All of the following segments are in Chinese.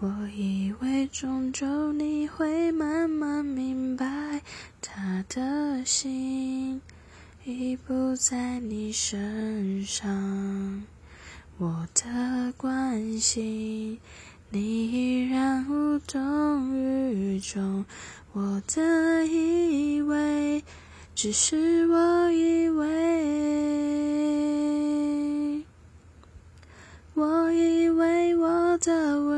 我以为终究你会慢慢明白，他的心已不在你身上。我的关心，你依然无动于衷。我的以为，只是我以为。我以为我的温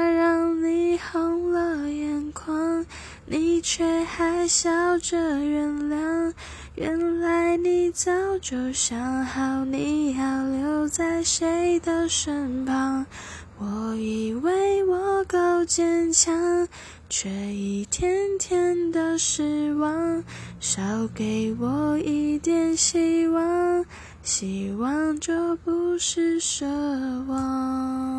你却还笑着原谅。原来你早就想好你要留在谁的身旁，我以为我够坚强，却一天天的失望。少给我一点希望，希望就不是奢望。